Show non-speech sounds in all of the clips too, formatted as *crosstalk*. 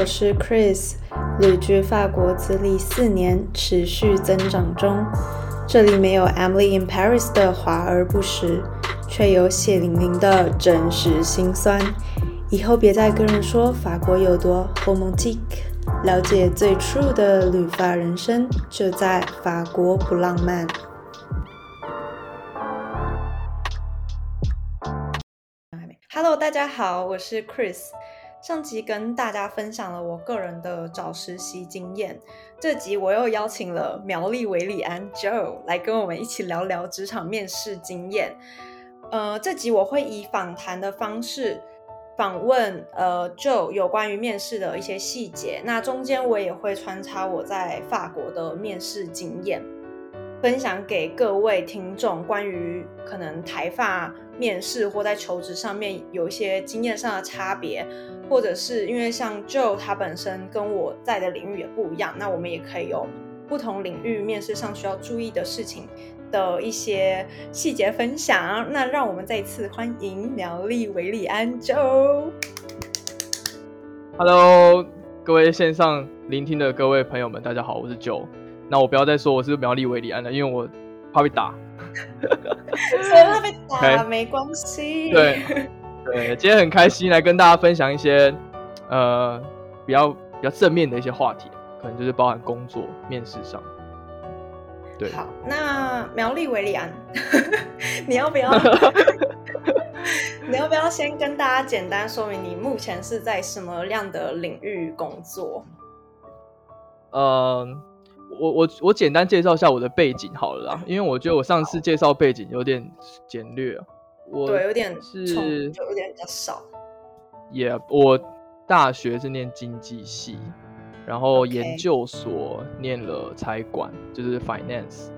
我是 Chris，旅居法国资历四年，持续增长中。这里没有 Emily in Paris 的华而不实，却有血淋淋的真实心酸。以后别再跟人说法国有多 romantic，了解最 true 的旅法人生，就在法国不浪漫。Hello，大家好，我是 Chris。上集跟大家分享了我个人的找实习经验，这集我又邀请了苗栗维里安 Joe 来跟我们一起聊聊职场面试经验。呃，这集我会以访谈的方式访问呃 Joe 有关于面试的一些细节，那中间我也会穿插我在法国的面试经验。分享给各位听众关于可能台发面试或在求职上面有一些经验上的差别，或者是因为像 Joe 他本身跟我在的领域也不一样，那我们也可以有不同领域面试上需要注意的事情的一些细节分享。那让我们再一次欢迎苗栗维里安 Joe。Hello，各位线上聆听的各位朋友们，大家好，我是 Joe。那我不要再说我是苗栗维里安了，因为我怕被打。*laughs* 所以怕被打 *laughs* 没关系。对对，今天很开心来跟大家分享一些呃比较比较正面的一些话题，可能就是包含工作面试上。对，好，那苗栗维里安，*laughs* 你要不要？你要不要先跟大家简单说明你目前是在什么样的领域工作？嗯。我我我简单介绍一下我的背景好了啦，因为我觉得我上次介绍背景有点简略，我对有点是有点比较少。也我大学是念经济系，然后研究所念了财管，就是 finance。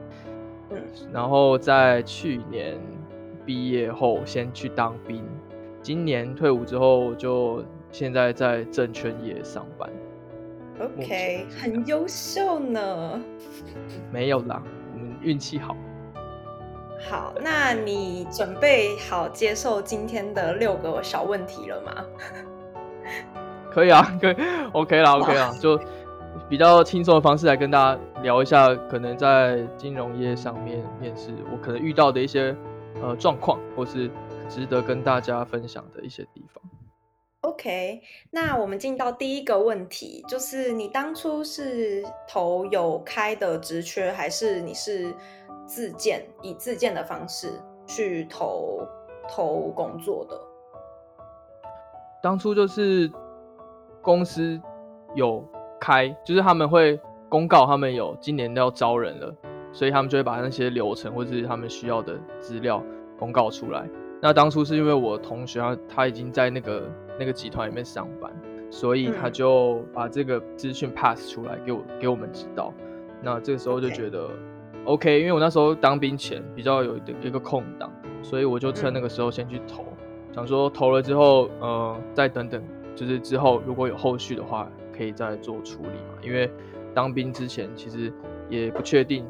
嗯，然后在去年毕业后先去当兵，今年退伍之后就现在在证券业上班。OK，很优秀呢。*laughs* 没有啦，我们运气好。好，那你准备好接受今天的六个小问题了吗？可以啊，*laughs* 可以，OK 啦，OK 啦，就比较轻松的方式来跟大家聊一下，可能在金融业上面面试，我可能遇到的一些呃状况，或是值得跟大家分享的一些地方。OK，那我们进到第一个问题，就是你当初是投有开的职缺，还是你是自荐以自荐的方式去投投工作的？当初就是公司有开，就是他们会公告他们有今年要招人了，所以他们就会把那些流程或者是他们需要的资料公告出来。那当初是因为我同学他他已经在那个那个集团里面上班，所以他就把这个资讯 pass 出来给我给我们知道。那这个时候就觉得 OK，因为我那时候当兵前比较有一个空档，所以我就趁那个时候先去投，想说投了之后，呃，再等等，就是之后如果有后续的话，可以再做处理嘛。因为当兵之前其实也不确定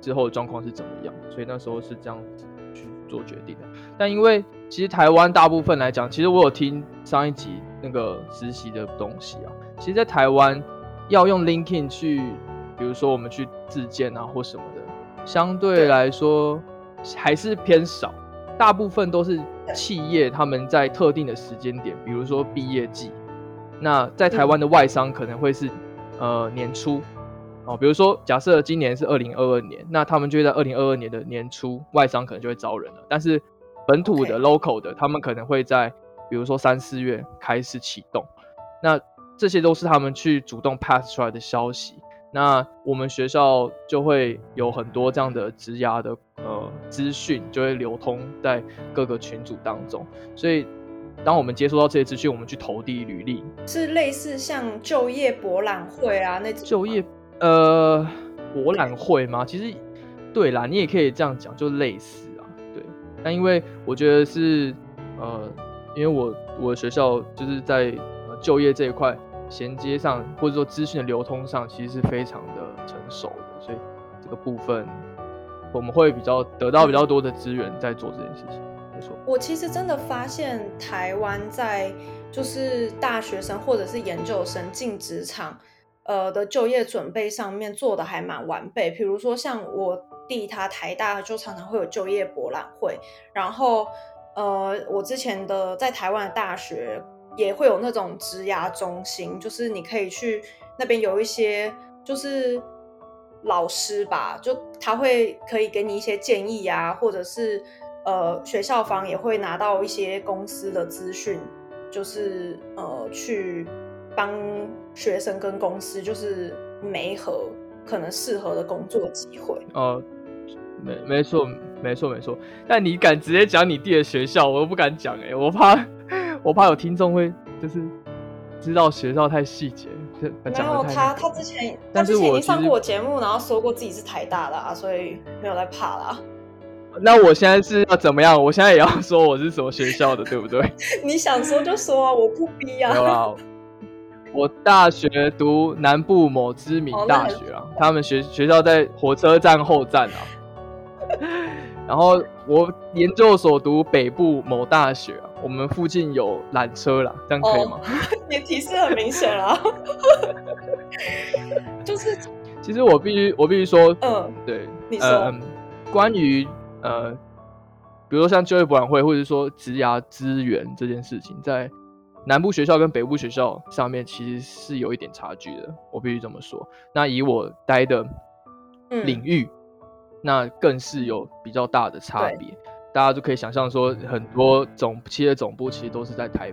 之后的状况是怎么样，所以那时候是这样子去。做决定的，但因为其实台湾大部分来讲，其实我有听上一集那个实习的东西啊，其实，在台湾要用 LinkedIn 去，比如说我们去自荐啊或什么的，相对来说还是偏少，大部分都是企业他们在特定的时间点，比如说毕业季，那在台湾的外商可能会是呃年初。哦，比如说，假设今年是二零二二年，那他们就会在二零二二年的年初，外商可能就会招人了。但是本土的 local 的，他们可能会在比如说三四月开始启动。那这些都是他们去主动 pass 出来的消息。那我们学校就会有很多这样的职涯的呃资讯，就会流通在各个群组当中。所以当我们接收到这些资讯，我们去投递履历，是类似像就业博览会啊那种就业。呃，博览会吗？其实，对啦，你也可以这样讲，就类似。但因为我觉得是，呃，因为我我的学校就是在就业这一块衔接上，或者说资讯的流通上，其实是非常的成熟的，所以这个部分我们会比较得到比较多的资源在做这件事情。没错，我其实真的发现台湾在。就是大学生或者是研究生进职场，呃的就业准备上面做的还蛮完备。比如说像我弟他台大就常常会有就业博览会，然后呃我之前的在台湾的大学也会有那种职涯中心，就是你可以去那边有一些就是老师吧，就他会可以给你一些建议啊，或者是呃学校方也会拿到一些公司的资讯。就是呃，去帮学生跟公司就是媒合可能适合的工作机会。哦，没没错，没错没错。但你敢直接讲你弟的学校，我都不敢讲哎，我怕 *laughs* 我怕有听众会就是知道学校太细节。没有他，他之前他之前已经上过我节目，然后说过自己是台大的啊，所以没有在怕啦。那我现在是要怎么样？我现在也要说我是什么学校的，对不对？*laughs* 你想说就说啊，我不逼啊。有啊，我大学读南部某知名大学啊，他们学学校在火车站后站啊。*laughs* 然后我研究所读北部某大学啊，我们附近有缆车啦，这样可以吗？*laughs* 你提示很明显啊。*laughs* 就是，其实我必须我必须说，嗯，对，你说关于。呃，比如说像就业博览会，或者说职涯资源这件事情，在南部学校跟北部学校上面其实是有一点差距的，我必须这么说。那以我待的领域，那更是有比较大的差别。大家就可以想象说，很多总企业总部其实都是在台，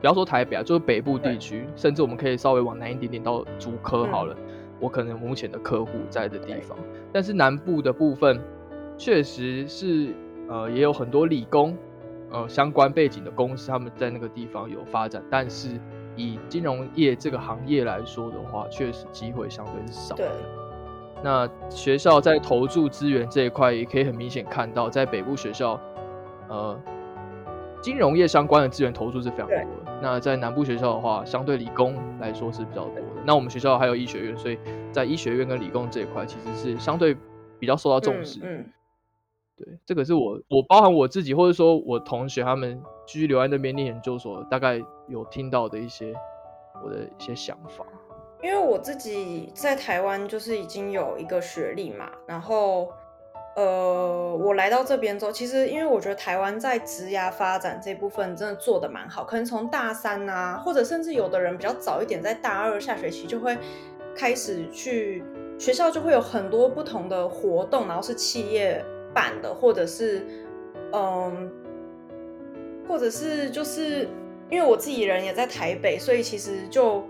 不要说台北啊，就是北部地区，甚至我们可以稍微往南一点点到竹科好了。我可能目前的客户在的地方，但是南部的部分。确实是，呃，也有很多理工，呃，相关背景的公司，他们在那个地方有发展。但是以金融业这个行业来说的话，确实机会相对是少的。那学校在投注资源这一块，也可以很明显看到，在北部学校，呃，金融业相关的资源投注是非常多的。那在南部学校的话，相对理工来说是比较多的。那我们学校还有医学院，所以在医学院跟理工这一块，其实是相对比较受到重视。嗯。对，这个是我我包含我自己，或者说我同学他们继续留在那边念研究所，大概有听到的一些我的一些想法。因为我自己在台湾就是已经有一个学历嘛，然后呃，我来到这边之后，其实因为我觉得台湾在职涯发展这部分真的做的蛮好，可能从大三啊，或者甚至有的人比较早一点，在大二下学期就会开始去学校，就会有很多不同的活动，然后是企业。办的，或者是，嗯，或者是就是因为我自己人也在台北，所以其实就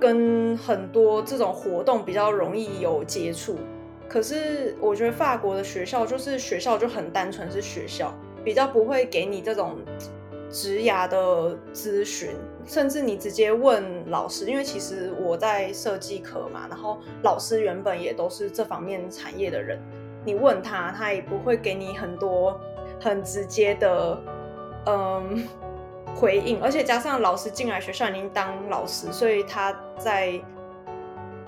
跟很多这种活动比较容易有接触。可是我觉得法国的学校就是学校就很单纯是学校，比较不会给你这种职涯的咨询，甚至你直接问老师，因为其实我在设计科嘛，然后老师原本也都是这方面产业的人。你问他，他也不会给你很多很直接的嗯回应，而且加上老师进来学校已经当老师，所以他在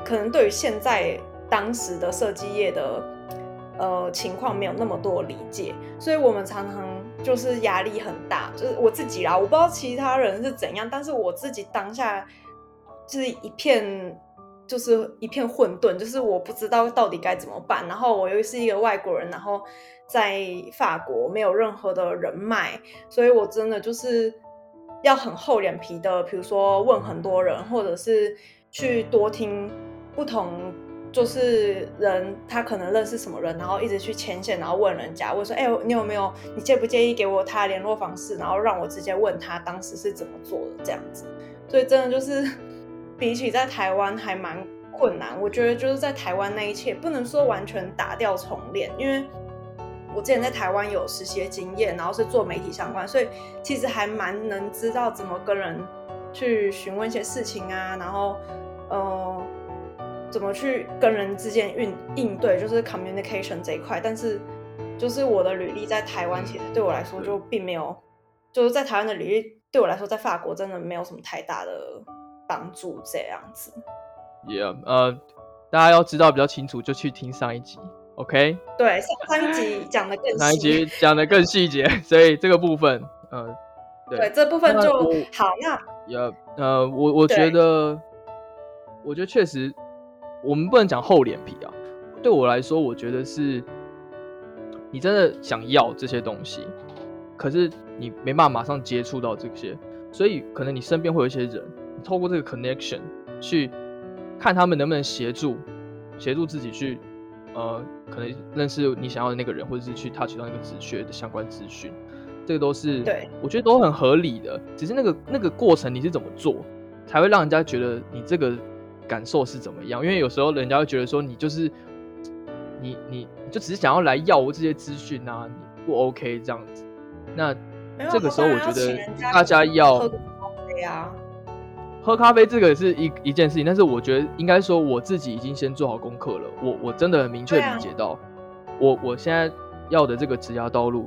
可能对于现在当时的设计业的呃情况没有那么多理解，所以我们常常就是压力很大，就是我自己啦，我不知道其他人是怎样，但是我自己当下就是一片。就是一片混沌，就是我不知道到底该怎么办。然后我又是一个外国人，然后在法国没有任何的人脉，所以我真的就是要很厚脸皮的，比如说问很多人，或者是去多听不同就是人他可能认识什么人，然后一直去牵线，然后问人家，问说：“哎，你有没有？你介不介意给我他联络方式？然后让我直接问他当时是怎么做的这样子。”所以真的就是。*laughs* 比起在台湾还蛮困难，我觉得就是在台湾那一切不能说完全打掉重练，因为我之前在台湾有实习经验，然后是做媒体相关，所以其实还蛮能知道怎么跟人去询问一些事情啊，然后呃怎么去跟人之间应应对，就是 communication 这一块。但是就是我的履历在台湾其实对我来说就并没有，就是在台湾的履历对我来说在法国真的没有什么太大的。帮助这样子，Yeah，呃，大家要知道比较清楚，就去听上一集，OK？对，上一集讲的更上一集讲的更细节，所以这个部分，呃，对，这部分就好。那呃呃，我我觉得，我觉得确实，我们不能讲厚脸皮啊。对我来说，我觉得是，你真的想要这些东西，可是你没办法马上接触到这些，所以可能你身边会有一些人，透过这个 connection 去看他们能不能协助，协助自己去，呃，可能认识你想要的那个人，或者是去 touch 到那个职缺的相关资讯。这个都是对，我觉得都很合理的。只是那个那个过程你是怎么做，才会让人家觉得你这个感受是怎么样？因为有时候人家会觉得说你就是你你你就只是想要来要这些资讯啊，你不 OK 这样子。那这个时候我觉得大家要喝咖啡啊，喝咖啡这个是一一件事情，但是我觉得应该说我自己已经先做好功课了。我我真的很明确理解到，我我现在要的这个职涯道路。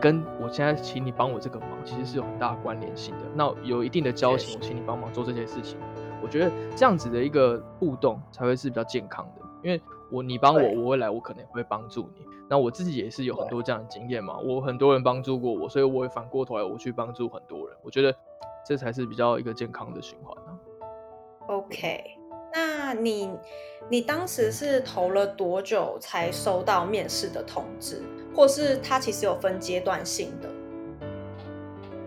跟我现在请你帮我这个忙，其实是有很大关联性的。那有一定的交情，我请你帮忙做这些事情，我觉得这样子的一个互动才会是比较健康的。因为我你帮我，我未来我可能会帮助你。那我自己也是有很多这样的经验嘛，我很多人帮助过我，所以我会反过头来我去帮助很多人。我觉得这才是比较一个健康的循环啊。OK，那你你当时是投了多久才收到面试的通知？或是它其实有分阶段性的，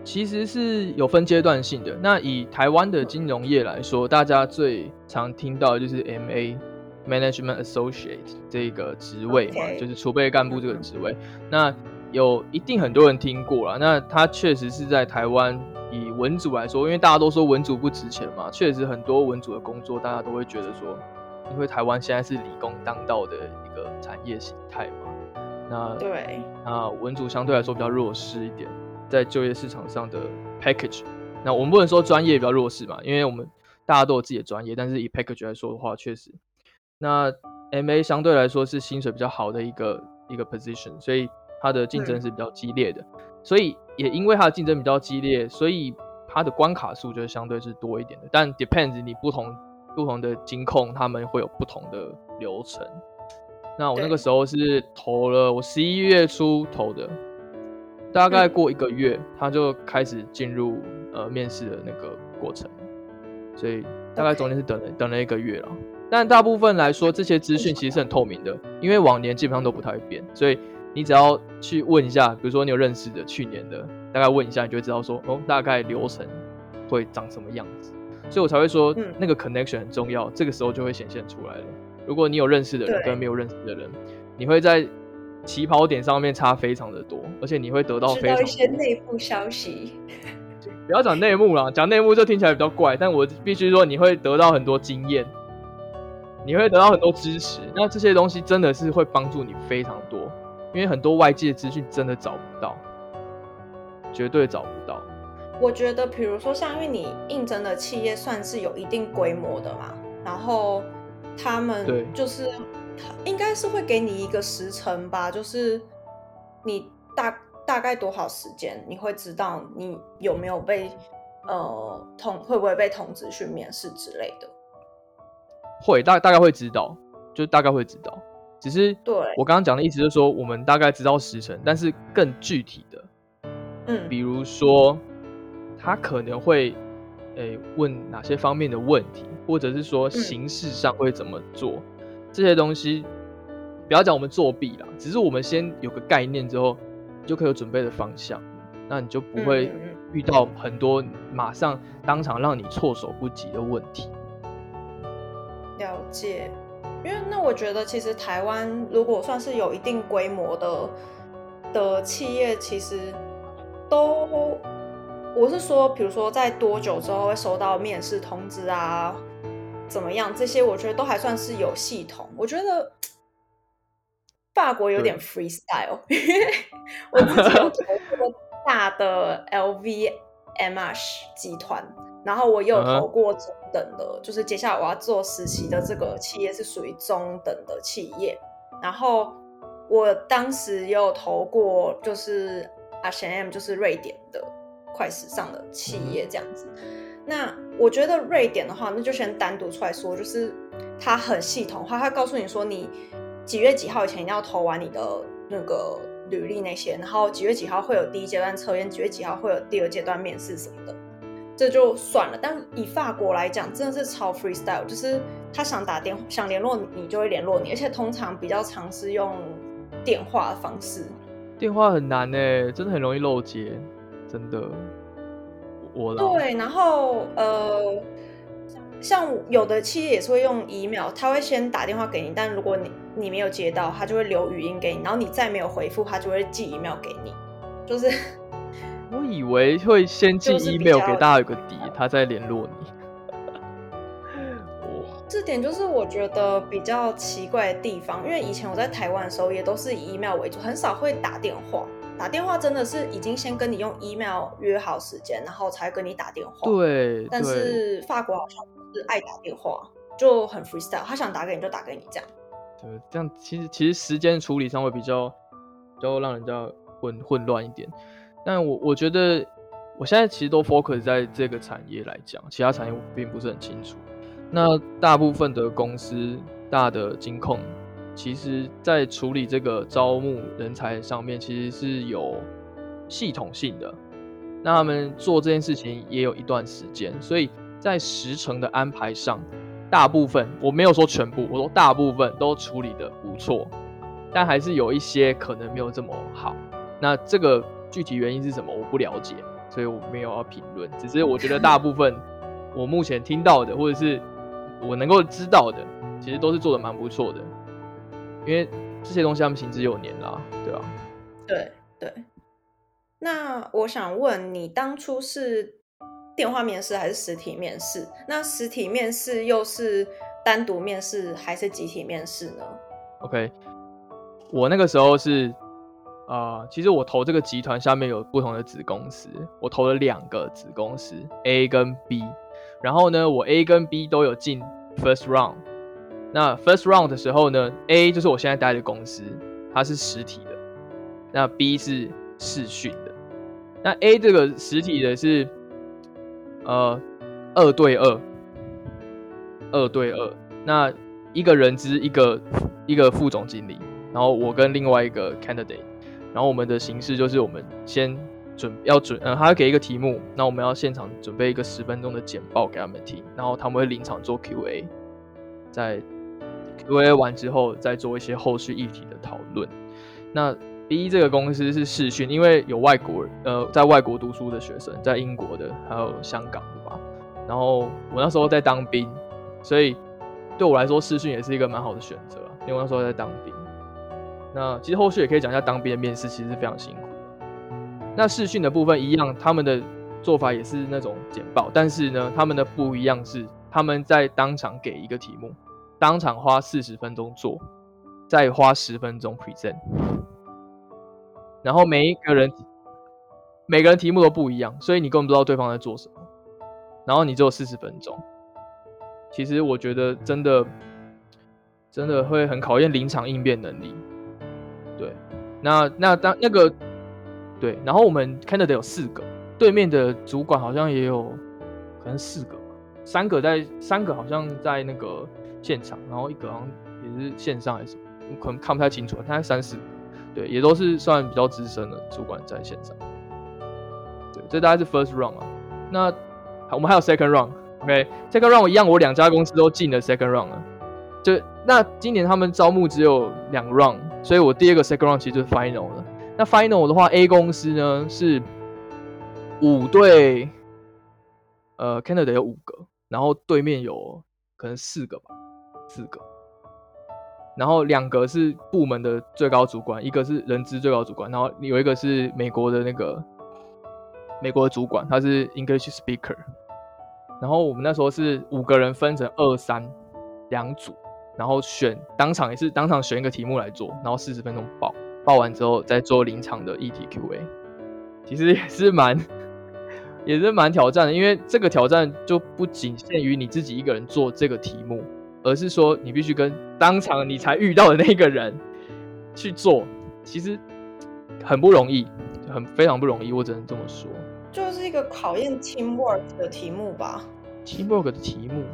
其实是有分阶段性的。那以台湾的金融业来说，大家最常听到的就是 M A Management Associate 这个职位嘛，就是储备干部这个职位。那有一定很多人听过了。那它确实是在台湾以文组来说，因为大家都说文组不值钱嘛，确实很多文组的工作，大家都会觉得说，因为台湾现在是理工当道的一个产业形态嘛。那对，那文组相对来说比较弱势一点，在就业市场上的 package，那我们不能说专业比较弱势嘛，因为我们大家都有自己的专业，但是以 package 来说的话，确实，那 MA 相对来说是薪水比较好的一个一个 position，所以它的竞争是比较激烈的，所以也因为它的竞争比较激烈，所以它的关卡数就相对是多一点的，但 depends 你不同不同的金控，他们会有不同的流程。那我那个时候是投了，我十一月初投的，大概过一个月，他就开始进入呃面试的那个过程，所以大概中间是等了等了一个月了。但大部分来说，这些资讯其实是很透明的，因为往年基本上都不太会变，所以你只要去问一下，比如说你有认识的去年的，大概问一下，你就会知道说哦，大概流程会长什么样子。所以我才会说那个 connection 很重要，这个时候就会显现出来了。如果你有认识的人跟没有认识的人，你会在起跑点上面差非常的多，而且你会得到非常一些内部消息。*laughs* 不要讲内幕啦，讲内幕就听起来比较怪，但我必须说你会得到很多经验，你会得到很多支持。那这些东西真的是会帮助你非常多，因为很多外界资讯真的找不到，绝对找不到。我觉得，比如说像因为你应征的企业算是有一定规模的嘛，然后。他们就是应该是会给你一个时辰吧，就是你大大概多少时间，你会知道你有没有被呃通会不会被通知去面试之类的。会大大概会知道，就大概会知道。只是对我刚刚讲的意思就是说，我们大概知道时辰，但是更具体的，嗯，比如说他可能会诶问哪些方面的问题。或者是说形式上会怎么做这些东西，不要讲我们作弊啦，只是我们先有个概念之后，就可以有准备的方向，那你就不会遇到很多马上当场让你措手不及的问题。了解，因为那我觉得其实台湾如果算是有一定规模的的企业，其实都我是说，比如说在多久之后会收到面试通知啊？怎么样？这些我觉得都还算是有系统。我觉得法国有点 freestyle，因为我自己有投过大的 LVMH 集团，然后我有投过中等的，就是接下来我要做实习的这个企业是属于中等的企业。然后我当时也有投过，就是 H&M，就是瑞典的快时尚的企业这样子。那我觉得瑞典的话，那就先单独出来说，就是它很系统化，它告诉你说你几月几号以前一定要投完你的那个履历那些，然后几月几号会有第一阶段测验，几月几号会有第二阶段面试什么的。这就算了。但以法国来讲，真的是超 freestyle，就是他想打电想联络你，你就会联络你，而且通常比较尝试用电话的方式。电话很难呢，真的很容易漏接，真的。我对，然后呃。像有的企业也是会用 email，他会先打电话给你，但如果你你没有接到，他就会留语音给你，然后你再没有回复，他就会寄 email 给你。就是，我以为会先寄 email 给大家有个底，他再联络你。*laughs* 这点就是我觉得比较奇怪的地方，因为以前我在台湾的时候也都是以 email 为主，很少会打电话。打电话真的是已经先跟你用 email 约好时间，然后才跟你打电话。对，但是法国好像是爱打电话，就很 freestyle，他想打给你就打给你这样。对，这样其实其实时间处理上会比较，就让人家混混乱一点。但我我觉得我现在其实都 focus 在这个产业来讲，其他产业我并不是很清楚。那大部分的公司大的金控。其实，在处理这个招募人才上面，其实是有系统性的。那他们做这件事情也有一段时间，所以在时程的安排上，大部分我没有说全部，我说大部分都处理的不错，但还是有一些可能没有这么好。那这个具体原因是什么，我不了解，所以我没有要评论。只是我觉得大部分我目前听到的，或者是我能够知道的，其实都是做的蛮不错的。因为这些东西他们行之有年啦，对吧？对对。那我想问你，当初是电话面试还是实体面试？那实体面试又是单独面试还是集体面试呢？OK，我那个时候是啊，其实我投这个集团下面有不同的子公司，我投了两个子公司 A 跟 B，然后呢，我 A 跟 B 都有进 First Round。那 first round 的时候呢，A 就是我现在待的公司，它是实体的，那 B 是视讯的。那 A 这个实体的是，呃，二对二，二对二。那一个人资，一个一个副总经理，然后我跟另外一个 candidate，然后我们的形式就是我们先准要准，呃，他要给一个题目，那我们要现场准备一个十分钟的简报给他们听，然后他们会临场做 Q&A，在。Q&A 完之后，再做一些后续议题的讨论。那 B 这个公司是视讯，因为有外国，呃，在外国读书的学生，在英国的，还有香港的吧。然后我那时候在当兵，所以对我来说视讯也是一个蛮好的选择。因为那时候在当兵。那其实后续也可以讲一下当兵的面试，其实是非常辛苦的。那视讯的部分一样，他们的做法也是那种简报，但是呢，他们的不一样是他们在当场给一个题目。当场花四十分钟做，再花十分钟 present，然后每一个人每个人题目都不一样，所以你根本不知道对方在做什么。然后你只有四十分钟，其实我觉得真的真的会很考验临场应变能力。那那当那个对，然后我们 Canada 有四个，对面的主管好像也有可能四个，三个在三个好像在那个。现场，然后一个好像也是线上还是什么，可能看不太清楚。大概三四，对，也都是算比较资深的主管在线上。对，这大概是 first round 啊。那我们还有 second round，OK？second round 一样，我两家公司都进了 second round 了。就那今年他们招募只有两 round，所以我第二个 second round 其实就是 final 了。那 final 的话，A 公司呢是五对，呃，Canada 有五个，然后对面有可能四个吧。四个，然后两个是部门的最高主管，一个是人资最高主管，然后有一个是美国的那个美国的主管，他是 English speaker。然后我们那时候是五个人分成二三两组，然后选当场也是当场选一个题目来做，然后四十分钟报，报完之后再做临场的议题 Q&A。其实也是蛮也是蛮挑战的，因为这个挑战就不仅限于你自己一个人做这个题目。而是说，你必须跟当场你才遇到的那个人去做，其实很不容易，很非常不容易，我只能这么说。就是一个考验 teamwork 的题目吧。teamwork 的题目，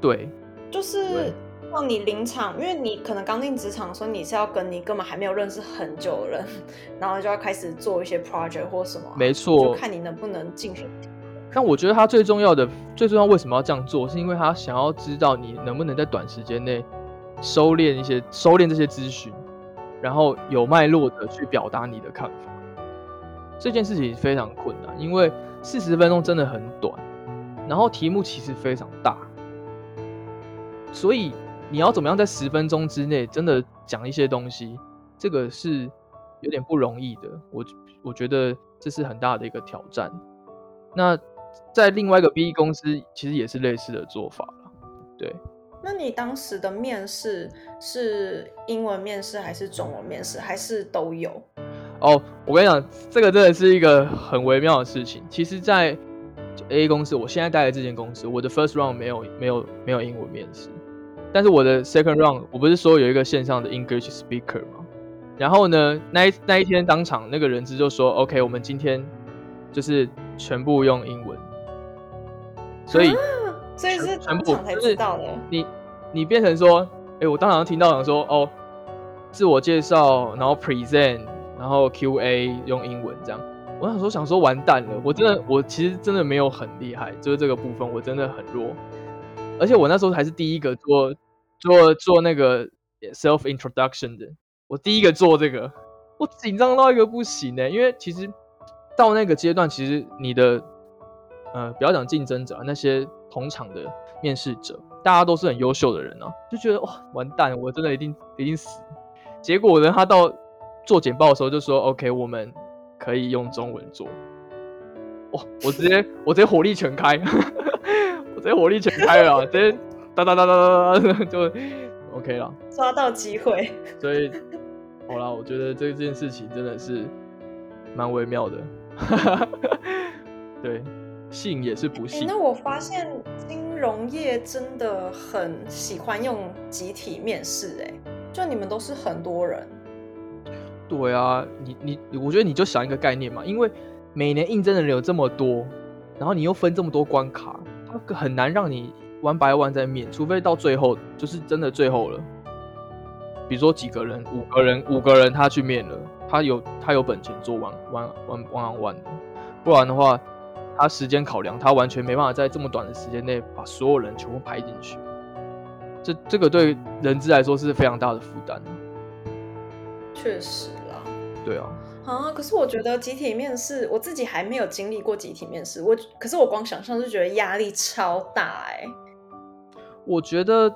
对，就是让你临场，因为你可能刚进职场的时候，你是要跟你根本还没有认识很久的人，然后就要开始做一些 project 或什么，没错，就看你能不能进行。但我觉得他最重要的、最重要为什么要这样做，是因为他想要知道你能不能在短时间内收敛一些、收敛这些资讯，然后有脉络的去表达你的看法。这件事情非常困难，因为四十分钟真的很短，然后题目其实非常大，所以你要怎么样在十分钟之内真的讲一些东西，这个是有点不容易的。我我觉得这是很大的一个挑战。那在另外一个 B 公司，其实也是类似的做法了。对，那你当时的面试是英文面试还是中文面试，还是都有？哦，我跟你讲，这个真的是一个很微妙的事情。其实，在 A 公司，我现在待的这间公司，我的 first round 没有没有没有英文面试，但是我的 second round，我不是说有一个线上的 English speaker 吗？然后呢，那一那一天当场那个人资就说，OK，我们今天就是全部用英文，所以所以是全部才知道的。你你变成说，哎，我当场听到想说，哦，自我介绍，然后 present，然后 Q&A 用英文这样。我想说想说完蛋了，我真的我其实真的没有很厉害，就是这个部分我真的很弱，而且我那时候还是第一个做做做那个 self introduction 的。我第一个做这个，我紧张到一个不行呢。因为其实到那个阶段，其实你的呃，不要讲竞争者，那些同场的面试者，大家都是很优秀的人啊，就觉得哇，完蛋，我真的一定一定死。结果呢，他到做简报的时候就说：“OK，我们可以用中文做。”哇，我直接我直接火力全开，*laughs* 我直接火力全开了，直接哒哒哒哒哒哒 *laughs* 就。OK 了，抓到机会。*laughs* 所以，好了，我觉得这件事情真的是蛮微妙的。*laughs* 对，信也是不信。那我发现金融业真的很喜欢用集体面试，哎，就你们都是很多人。对啊，你你，我觉得你就想一个概念嘛，因为每年应征的人有这么多，然后你又分这么多关卡，它很难让你。玩白玩在面，除非到最后就是真的最后了。比如说几个人，五个人，五个人他去面了，他有他有本钱做玩玩玩玩玩的，不然的话，他时间考量，他完全没办法在这么短的时间内把所有人全部排进去。这这个对人资来说是非常大的负担。确实啦。对啊。啊！可是我觉得集体面试，我自己还没有经历过集体面试。我可是我光想象就觉得压力超大哎。我觉得，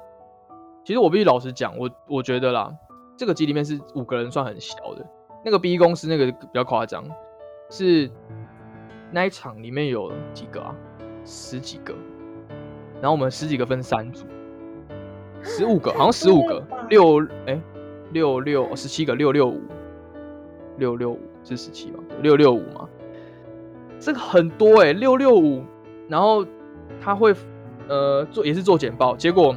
其实我必须老实讲，我我觉得啦，这个集体面试五个人算很小的。那个 B 公司那个比较夸张，是那一场里面有几个啊？十几个。然后我们十几个分三组，十五个，好像十五个，*laughs* 六哎六六十七个，六六五。六六五是十七吗？六六五嘛？这个很多哎，六六五，然后他会呃做也是做简报，结果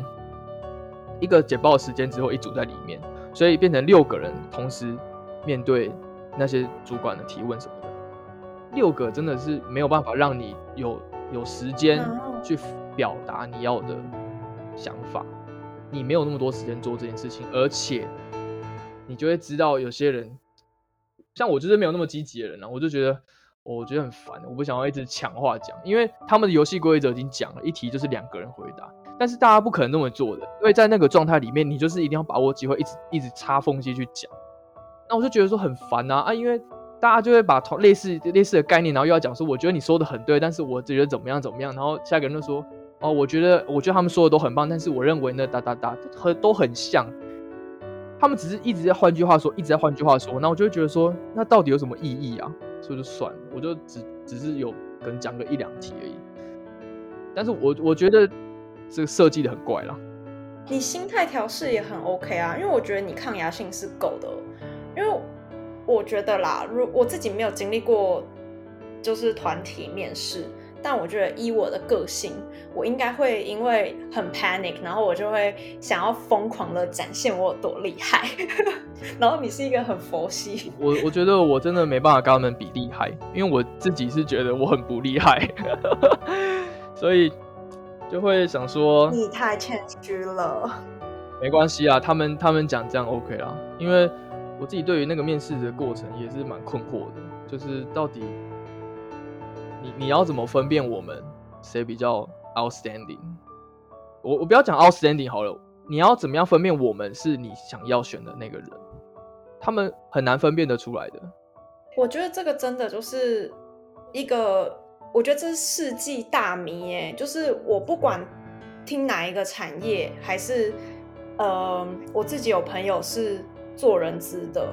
一个简报时间只有一组在里面，所以变成六个人同时面对那些主管的提问什么的，六个真的是没有办法让你有有时间去表达你要的想法，你没有那么多时间做这件事情，而且你就会知道有些人。像我就是没有那么积极的人呢，我就觉得，我觉得很烦，我不想要一直抢话讲，因为他们的游戏规则已经讲了，一题就是两个人回答，但是大家不可能那么做的，因为在那个状态里面，你就是一定要把握机会，一直一直插缝隙去讲，那我就觉得说很烦啊啊，因为大家就会把同类似类似的概念，然后又要讲说，我觉得你说的很对，但是我觉得怎么样怎么样，然后下一个人就说，哦，我觉得我觉得他们说的都很棒，但是我认为呢哒哒哒和都很像。他们只是一直在换句话说，一直在换句话说，那我就会觉得说，那到底有什么意义啊？所以就算了，我就只只是有可能讲个一两题而已。但是我我觉得这个设计的很怪啦。你心态调试也很 OK 啊，因为我觉得你抗压性是够的。因为我觉得啦，如我自己没有经历过，就是团体面试。但我觉得，依我的个性，我应该会因为很 panic，然后我就会想要疯狂的展现我有多厉害。*laughs* 然后你是一个很佛系，我我觉得我真的没办法跟他们比厉害，因为我自己是觉得我很不厉害，*laughs* 所以就会想说你太谦虚了。没关系啊，他们他们讲这样 OK 啦，因为我自己对于那个面试的过程也是蛮困惑的，就是到底。你你要怎么分辨我们谁比较 outstanding？我我不要讲 outstanding 好了，你要怎么样分辨我们是你想要选的那个人？他们很难分辨得出来的。我觉得这个真的就是一个，我觉得这是世纪大谜哎，就是我不管听哪一个产业，还是呃，我自己有朋友是做人资的，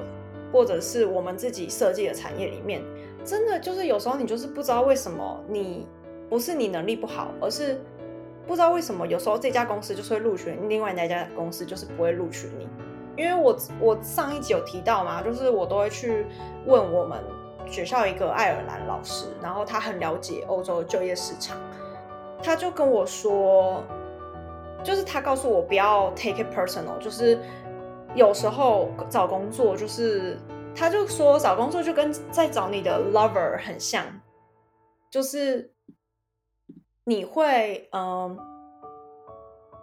或者是我们自己设计的产业里面，真的就是有时候你就是不知道为什么你不是你能力不好，而是不知道为什么有时候这家公司就是会录取，另外那家公司就是不会录取你。因为我我上一集有提到嘛，就是我都会去问我们学校一个爱尔兰老师，然后他很了解欧洲就业市场，他就跟我说，就是他告诉我不要 take it personal，就是有时候找工作就是他就说找工作就跟在找你的 lover 很像，就是你会嗯。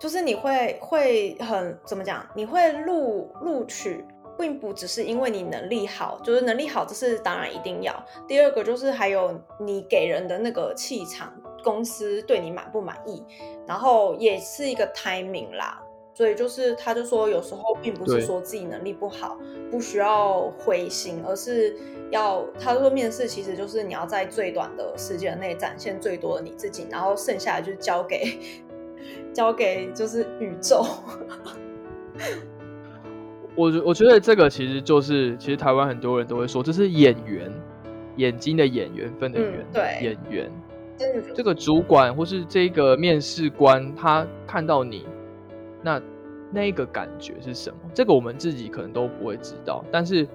就是你会会很怎么讲？你会录录取，并不只是因为你能力好，就是能力好，这是当然一定要。第二个就是还有你给人的那个气场，公司对你满不满意，然后也是一个 timing 啦。所以就是他就说，有时候并不是说自己能力不好，不需要灰心，而是要他说面试其实就是你要在最短的时间内展现最多的你自己，然后剩下的就交给。交给就是宇宙。*laughs* 我我觉得这个其实就是，其实台湾很多人都会说，这是演员眼睛的演员分的缘，对演员。这个主管或是这个面试官，他看到你，那那个感觉是什么？这个我们自己可能都不会知道，但是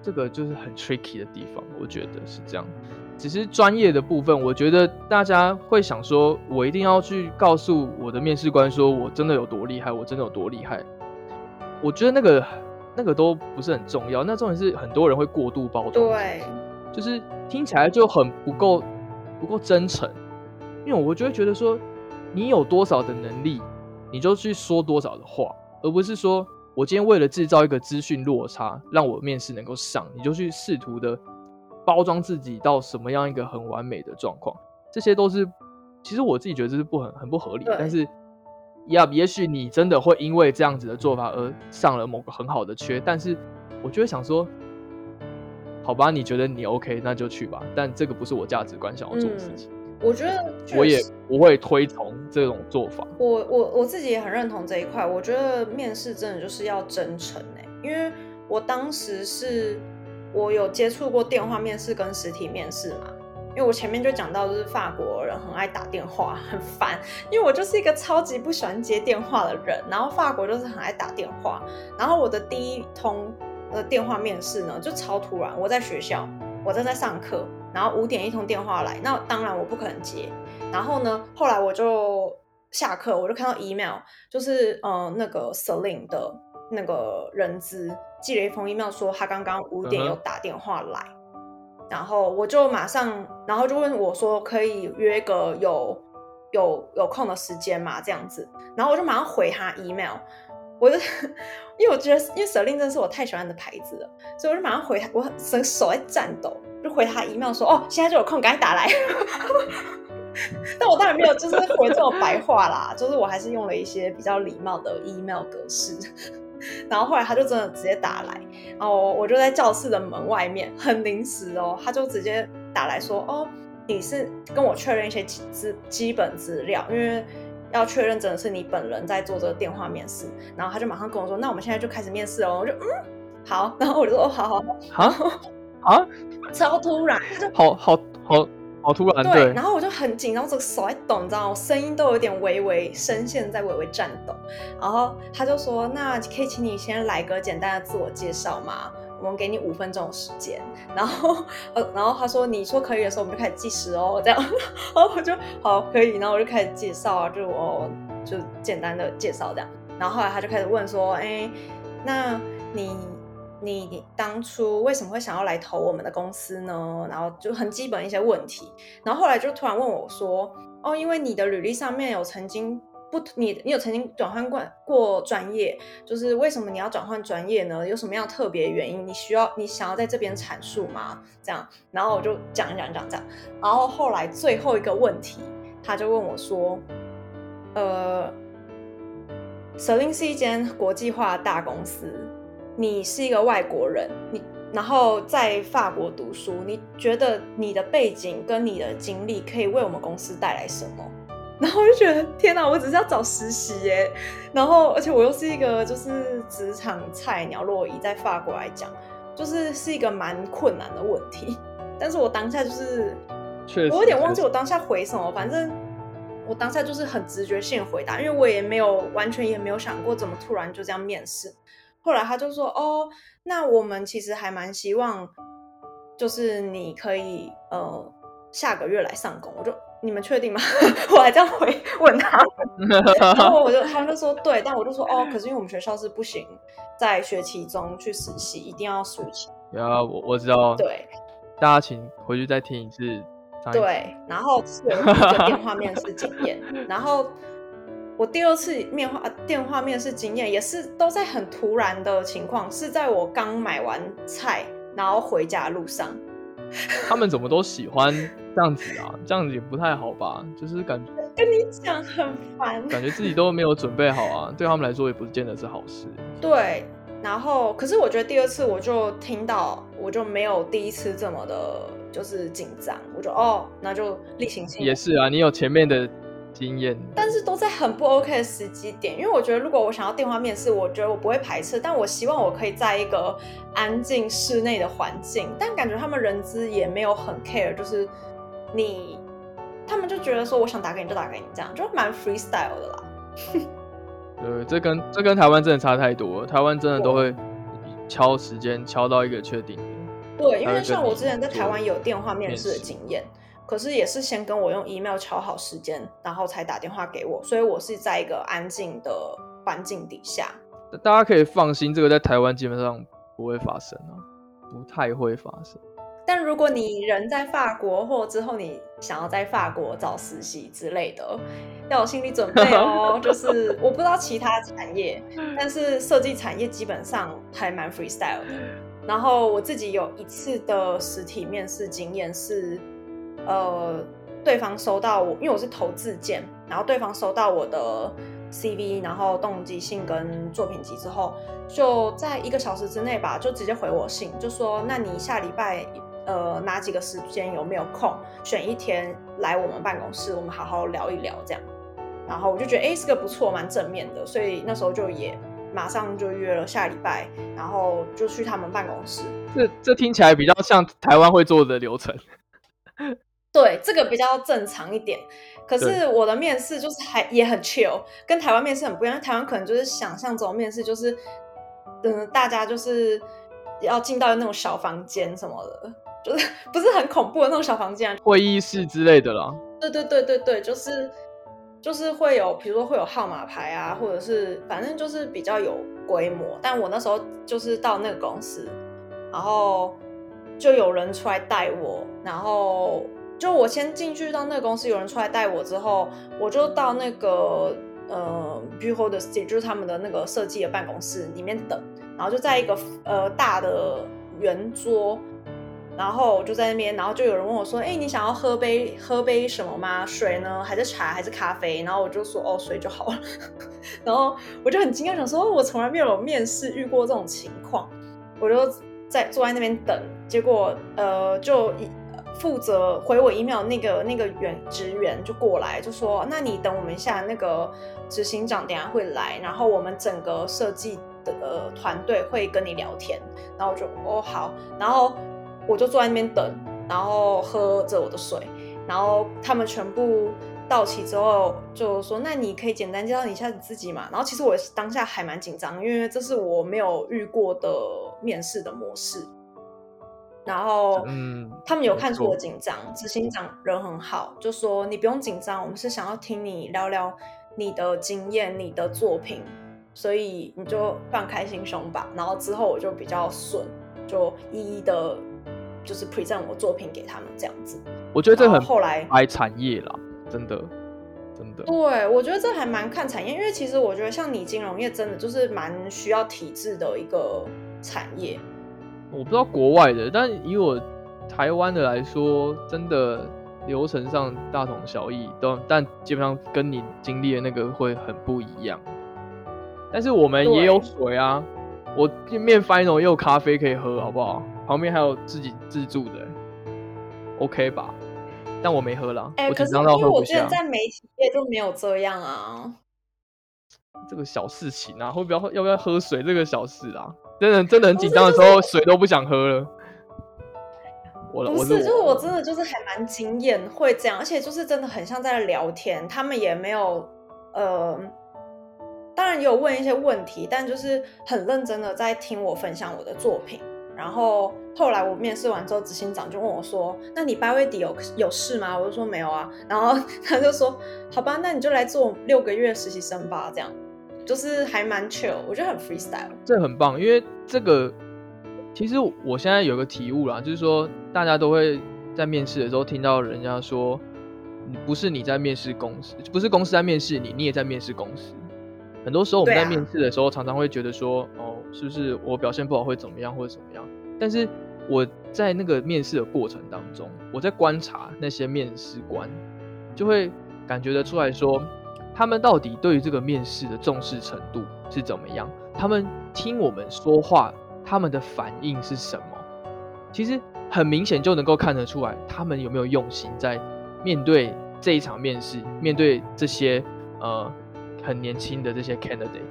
这个就是很 tricky 的地方，我觉得是这样。只是专业的部分，我觉得大家会想说，我一定要去告诉我的面试官，说我真的有多厉害，我真的有多厉害。我觉得那个那个都不是很重要，那重点是很多人会过度包装，对，就是听起来就很不够不够真诚。因为我就会觉得说，你有多少的能力，你就去说多少的话，而不是说我今天为了制造一个资讯落差，让我面试能够上，你就去试图的。包装自己到什么样一个很完美的状况，这些都是，其实我自己觉得这是不很很不合理。但是，呀，也许你真的会因为这样子的做法而上了某个很好的缺，但是我就会想说，好吧，你觉得你 OK，那就去吧。但这个不是我价值观想要做的事情。我觉得我也不会推崇这种做法。我我我自己也很认同这一块。我觉得面试真的就是要真诚哎，因为我当时是。我有接触过电话面试跟实体面试嘛？因为我前面就讲到，就是法国人很爱打电话，很烦。因为我就是一个超级不喜欢接电话的人，然后法国就是很爱打电话。然后我的第一通呃电话面试呢，就超突然。我在学校，我正在上课，然后五点一通电话来，那当然我不可能接。然后呢，后来我就下课，我就看到 email，就是呃那个 Celine 的那个人资。寄了一封 email 说他刚刚五点有打电话来，然后我就马上，然后就问我说可以约个有有有空的时间嘛这样子，然后我就马上回他 email，我就因为我觉得因为舍令真是我太喜欢的牌子了，所以我就马上回他，我手手在颤抖，就回他 email 说哦现在就有空赶紧打来，*laughs* 但我当然没有就是回这种白话啦，就是我还是用了一些比较礼貌的 email 格式。然后后来他就真的直接打来，然后我就在教室的门外面，很临时哦，他就直接打来说：“哦，你是跟我确认一些资基本资料，因为要确认真的是你本人在做这个电话面试。”然后他就马上跟我说：“那我们现在就开始面试哦。”我就嗯好，*laughs* 然后我就说：“哦，好好好啊，超突然就，好好好。”好突然，对，然后我就很紧张，这个手在抖，你知道吗？声音都有点微微，声线在微微颤抖。然后他就说：“那可以请你先来个简单的自我介绍吗？我们给你五分钟的时间。”然后，呃，然后他说：“你说可以的时候，我们就开始计时哦。”这样，然后我就好可以，然后我就开始介绍啊，就我就简单的介绍这样。然后后来他就开始问说：“哎，那你？”你当初为什么会想要来投我们的公司呢？然后就很基本一些问题，然后后来就突然问我说：“哦，因为你的履历上面有曾经不，你你有曾经转换过过专业，就是为什么你要转换专业呢？有什么样特别原因？你需要你想要在这边阐述吗？这样，然后我就讲讲讲讲，然后后来最后一个问题，他就问我说，呃。舍令是一间国际化大公司，你是一个外国人，你然后在法国读书，你觉得你的背景跟你的经历可以为我们公司带来什么？*laughs* 然后我就觉得天哪，我只是要找实习耶，然后而且我又是一个就是职场菜鸟，若以在法国来讲，就是是一个蛮困难的问题。*laughs* 但是我当下就是，我有点忘记我当下回什么，反正。我当下就是很直觉性回答，因为我也没有完全也没有想过怎么突然就这样面试。后来他就说：“哦，那我们其实还蛮希望，就是你可以呃下个月来上工。”我就你们确定吗？*laughs* 我还这样回问他，然后我就他们就说对，但我就说哦，可是因为我们学校是不行在学期中去实习，一定要 switch。有我我知道，对，大家请回去再听一次。对，然后是第一个电话面试经验，然后我第二次面话电话面试经验也是都在很突然的情况，是在我刚买完菜然后回家路上。*laughs* 他们怎么都喜欢这样子啊？这样子也不太好吧？就是感觉跟你讲很烦，感觉自己都没有准备好啊，对他们来说也不见得是好事。*laughs* 对，然后可是我觉得第二次我就听到，我就没有第一次这么的。就是紧张，我就哦，那就例行性。也是啊，你有前面的经验，但是都在很不 OK 的时机点。因为我觉得，如果我想要电话面试，我觉得我不会排斥，但我希望我可以在一个安静室内的环境。但感觉他们人资也没有很 care，就是你，他们就觉得说，我想打给你就打给你，这样就蛮 freestyle 的啦。*laughs* 对，这跟这跟台湾真的差太多了。台湾真的都会敲时间，敲到一个确定。对，因为像我之前在台湾有电话面试的经验，可是也是先跟我用 email 敲好时间，然后才打电话给我，所以我是在一个安静的环境底下。大家可以放心，这个在台湾基本上不会发生啊，不太会发生。但如果你人在法国，或之后你想要在法国找实习之类的，要有心理准备哦。*laughs* 就是我不知道其他产业，但是设计产业基本上还蛮 freestyle 的。然后我自己有一次的实体面试经验是，呃，对方收到我，因为我是投自荐，然后对方收到我的 CV，然后动机信跟作品集之后，就在一个小时之内吧，就直接回我信，就说那你下礼拜呃哪几个时间有没有空，选一天来我们办公室，我们好好聊一聊这样。然后我就觉得哎是个不错，蛮正面的，所以那时候就也。马上就约了下礼拜，然后就去他们办公室。这这听起来比较像台湾会做的流程。对，这个比较正常一点。可是我的面试就是还也很 chill，跟台湾面试很不一样。台湾可能就是想象中面试就是，嗯，大家就是要进到那种小房间什么的，就是 *laughs* 不是很恐怖的那种小房间，会议室之类的啦。对对对对对，就是。就是会有，比如说会有号码牌啊，或者是反正就是比较有规模。但我那时候就是到那个公司，然后就有人出来带我，然后就我先进去到那个公司，有人出来带我之后，我就到那个呃 b e h o l d State，就是他们的那个设计的办公室里面等，然后就在一个呃大的圆桌。然后我就在那边，然后就有人问我说：“哎，你想要喝杯喝杯什么吗？水呢？还是茶？还是咖啡？”然后我就说：“哦，水就好了。”然后我就很惊讶，想说：“我从来没有面试遇过这种情况。”我就在坐在那边等，结果呃，就一负责回我 email 那个那个员职员就过来，就说：“那你等我们一下，那个执行长等下会来，然后我们整个设计的团队会跟你聊天。”然后就：“哦，好。”然后。我就坐在那边等，然后喝着我的水，然后他们全部到齐之后，就说：“那你可以简单介绍一下你自己嘛？”然后其实我当下还蛮紧张，因为这是我没有遇过的面试的模式。然后，嗯，他们有看出我紧张，执行长人很好，就说：“你不用紧张，我们是想要听你聊聊你的经验、你的作品，所以你就放开心胸吧。”然后之后我就比较顺，就一一的。就是 present 我作品给他们这样子，我觉得这很后来挨产业啦，真的。真的。对，我觉得这还蛮看产业，因为其实我觉得像你金融业真的就是蛮需要体制的一个产业。我不知道国外的，但以我台湾的来说，真的流程上大同小异，都但基本上跟你经历的那个会很不一样。但是我们也有水啊，我面 final 也有咖啡可以喝，好不好？旁边还有自己自助的，OK 吧？但我没喝了，我紧张到喝不下。在媒体业就没有这样啊，这个小事情啊，会不要要不要喝水这个小事啊？真的真的很紧张的时候，水都不想喝了。我不是，就是我真的就是还蛮惊艳会这样，而且就是真的很像在聊天，他们也没有呃，当然也有问一些问题，但就是很认真的在听我分享我的作品。然后后来我面试完之后，执行长就问我说：“那你八月底有有事吗？”我就说没有啊。然后他就说：“好吧，那你就来做六个月实习生吧。”这样就是还蛮 chill，我觉得很 freestyle。这很棒，因为这个其实我现在有个体悟啦，就是说大家都会在面试的时候听到人家说：“你不是你在面试公司，不是公司在面试你，你也在面试公司。”很多时候我们在面试的时候，常常会觉得说：“哦。”是不是我表现不好会怎么样或者怎么样？但是我在那个面试的过程当中，我在观察那些面试官，就会感觉得出来说，他们到底对于这个面试的重视程度是怎么样？他们听我们说话，他们的反应是什么？其实很明显就能够看得出来，他们有没有用心在面对这一场面试，面对这些呃很年轻的这些 candidate。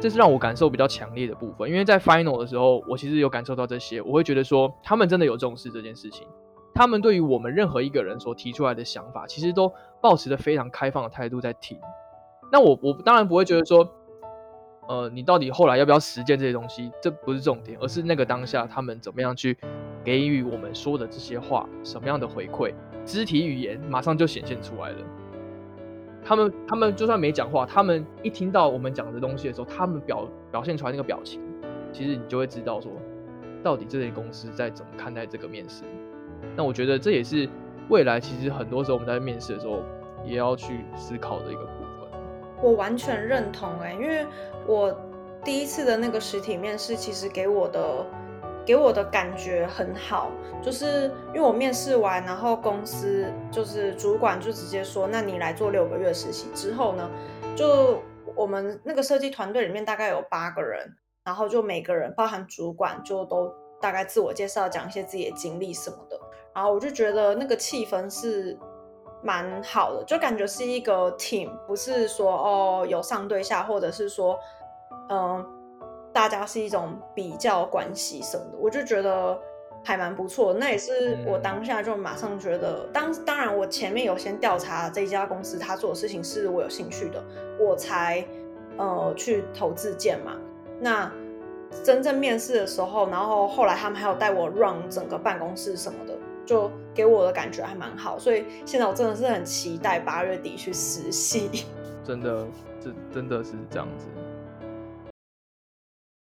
这是让我感受比较强烈的部分，因为在 final 的时候，我其实有感受到这些，我会觉得说他们真的有重视这件事情，他们对于我们任何一个人所提出来的想法，其实都保持着非常开放的态度在听。那我我当然不会觉得说，呃，你到底后来要不要实践这些东西，这不是重点，而是那个当下他们怎么样去给予我们说的这些话什么样的回馈，肢体语言马上就显现出来了。他们他们就算没讲话，他们一听到我们讲的东西的时候，他们表表现出来那个表情，其实你就会知道说，到底这些公司在怎么看待这个面试。那我觉得这也是未来其实很多时候我们在面试的时候也要去思考的一个部分。我完全认同哎，因为我第一次的那个实体面试，其实给我的。给我的感觉很好，就是因为我面试完，然后公司就是主管就直接说，那你来做六个月实习之后呢，就我们那个设计团队里面大概有八个人，然后就每个人包含主管就都大概自我介绍，讲一些自己的经历什么的，然后我就觉得那个气氛是蛮好的，就感觉是一个 team，不是说哦有上对下，或者是说嗯。大家是一种比较关系什么的，我就觉得还蛮不错。那也是我当下就马上觉得，当当然我前面有先调查这家公司他做的事情是我有兴趣的，我才呃去投自荐嘛。那真正面试的时候，然后后来他们还有带我 run 整个办公室什么的，就给我的感觉还蛮好。所以现在我真的是很期待八月底去实习。真的，这真的是这样子。